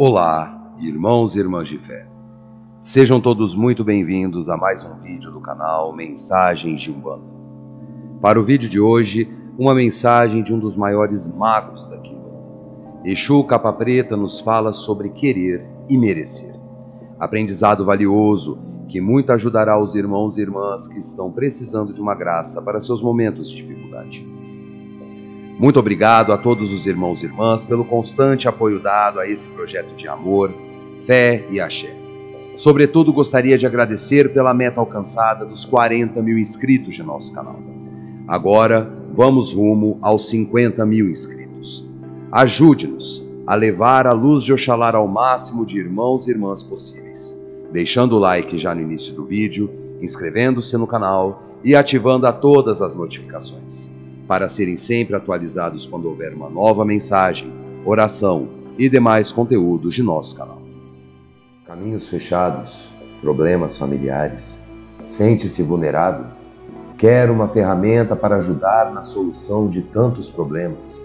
Olá, irmãos e irmãs de fé. Sejam todos muito bem-vindos a mais um vídeo do canal Mensagens de Umbanda. Para o vídeo de hoje, uma mensagem de um dos maiores magos da Kimbanda. Exu Capa Preta nos fala sobre querer e merecer. Aprendizado valioso que muito ajudará os irmãos e irmãs que estão precisando de uma graça para seus momentos de dificuldade. Muito obrigado a todos os irmãos e irmãs pelo constante apoio dado a esse projeto de amor, fé e axé. Sobretudo, gostaria de agradecer pela meta alcançada dos 40 mil inscritos de nosso canal. Agora, vamos rumo aos 50 mil inscritos. Ajude-nos a levar a luz de Oxalá ao máximo de irmãos e irmãs possíveis, deixando o like já no início do vídeo, inscrevendo-se no canal e ativando a todas as notificações para serem sempre atualizados quando houver uma nova mensagem, oração e demais conteúdos de nosso canal. Caminhos fechados, problemas familiares, sente-se vulnerável? Quer uma ferramenta para ajudar na solução de tantos problemas?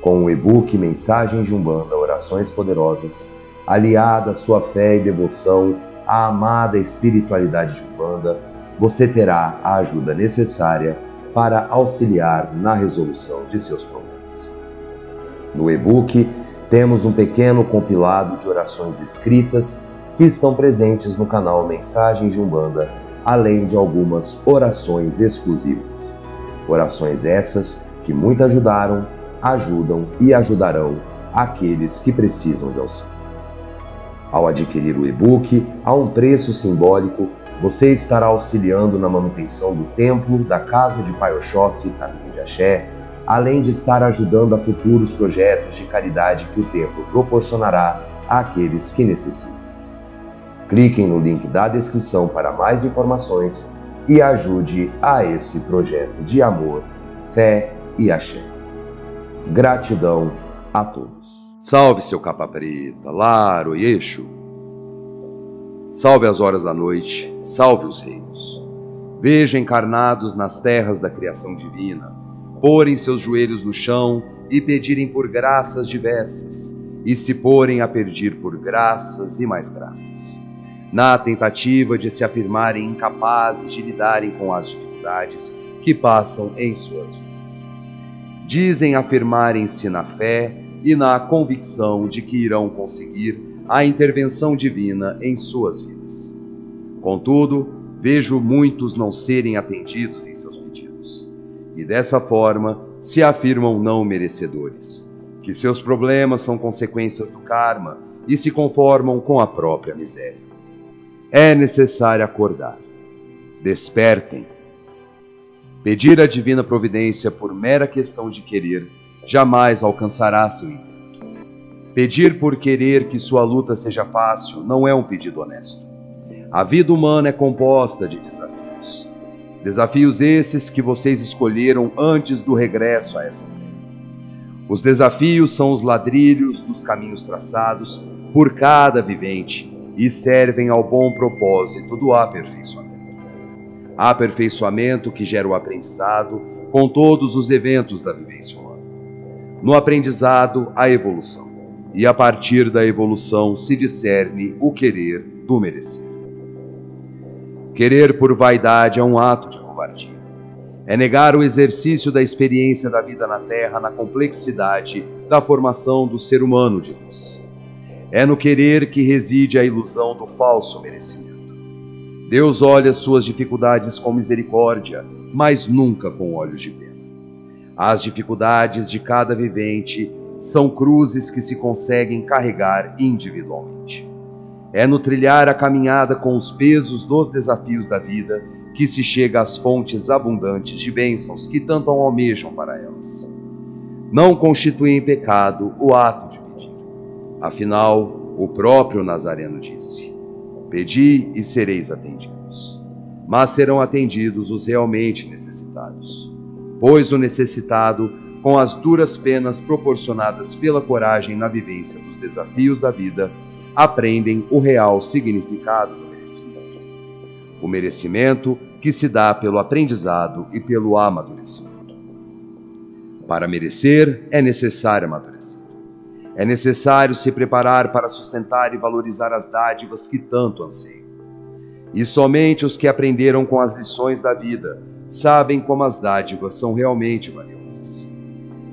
Com o e-book Mensagens de Umbanda Orações Poderosas, aliada à sua fé e devoção à amada espiritualidade de Umbanda, você terá a ajuda necessária para auxiliar na resolução de seus problemas. No e-book, temos um pequeno compilado de orações escritas que estão presentes no canal Mensagens de Umbanda, além de algumas orações exclusivas. Orações essas que muito ajudaram, ajudam e ajudarão aqueles que precisam de auxílio. Ao adquirir o e-book a um preço simbólico, você estará auxiliando na manutenção do templo, da casa de Pai Oxóssi, Caminho de Axé, além de estar ajudando a futuros projetos de caridade que o templo proporcionará àqueles que necessitam. Cliquem no link da descrição para mais informações e ajude a esse projeto de amor, fé e axé. Gratidão a todos. Salve seu capa preta, Laro e Eixo. Salve as horas da noite, salve os reinos. Veja encarnados nas terras da criação divina, porem seus joelhos no chão e pedirem por graças diversas, e se porem a pedir por graças e mais graças. Na tentativa de se afirmarem incapazes de lidarem com as dificuldades que passam em suas vidas. Dizem afirmarem-se na fé e na convicção de que irão conseguir a intervenção divina em suas vidas. Contudo, vejo muitos não serem atendidos em seus pedidos, e dessa forma se afirmam não merecedores, que seus problemas são consequências do karma e se conformam com a própria miséria. É necessário acordar. Despertem. Pedir a divina providência por mera questão de querer jamais alcançará seu intento. Pedir por querer que sua luta seja fácil não é um pedido honesto. A vida humana é composta de desafios. Desafios esses que vocês escolheram antes do regresso a essa terra. Os desafios são os ladrilhos dos caminhos traçados por cada vivente e servem ao bom propósito do aperfeiçoamento. Aperfeiçoamento que gera o aprendizado com todos os eventos da vivência humana. No aprendizado, a evolução e a partir da evolução se discerne o querer do merecer. Querer por vaidade é um ato de covardia. É negar o exercício da experiência da vida na Terra na complexidade da formação do ser humano de luz. É no querer que reside a ilusão do falso merecimento. Deus olha suas dificuldades com misericórdia, mas nunca com olhos de pena. As dificuldades de cada vivente são cruzes que se conseguem carregar individualmente. É no trilhar a caminhada com os pesos dos desafios da vida que se chega às fontes abundantes de bênçãos que tanto almejam para elas. Não constitui pecado o ato de pedir. Afinal, o próprio Nazareno disse: Pedi e sereis atendidos. Mas serão atendidos os realmente necessitados. Pois o necessitado com as duras penas proporcionadas pela coragem na vivência dos desafios da vida, aprendem o real significado do merecimento. O merecimento que se dá pelo aprendizado e pelo amadurecimento. Para merecer, é necessário amadurecer. É necessário se preparar para sustentar e valorizar as dádivas que tanto anseiam. E somente os que aprenderam com as lições da vida sabem como as dádivas são realmente valiosas.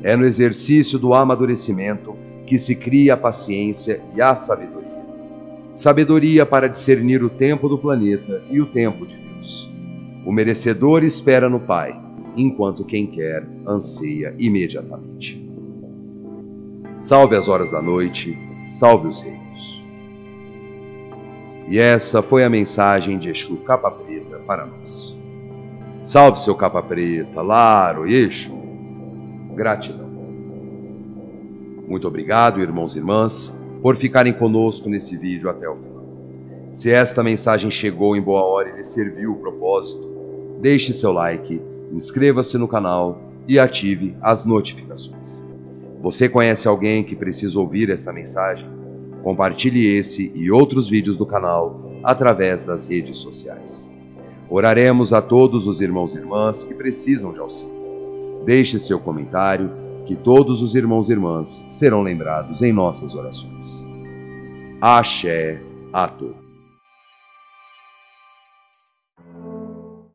É no exercício do amadurecimento que se cria a paciência e a sabedoria. Sabedoria para discernir o tempo do planeta e o tempo de Deus. O merecedor espera no Pai, enquanto quem quer anseia imediatamente. Salve as horas da noite, salve os reinos. E essa foi a mensagem de Exu Capa Preta para nós. Salve seu capa preta, Laro Exu. Gratidão. Muito obrigado, irmãos e irmãs, por ficarem conosco nesse vídeo até o final. Se esta mensagem chegou em boa hora e lhe serviu o propósito, deixe seu like, inscreva-se no canal e ative as notificações. Você conhece alguém que precisa ouvir essa mensagem? Compartilhe esse e outros vídeos do canal através das redes sociais. Oraremos a todos os irmãos e irmãs que precisam de auxílio. Deixe seu comentário, que todos os irmãos e irmãs serão lembrados em nossas orações. Axé a todos.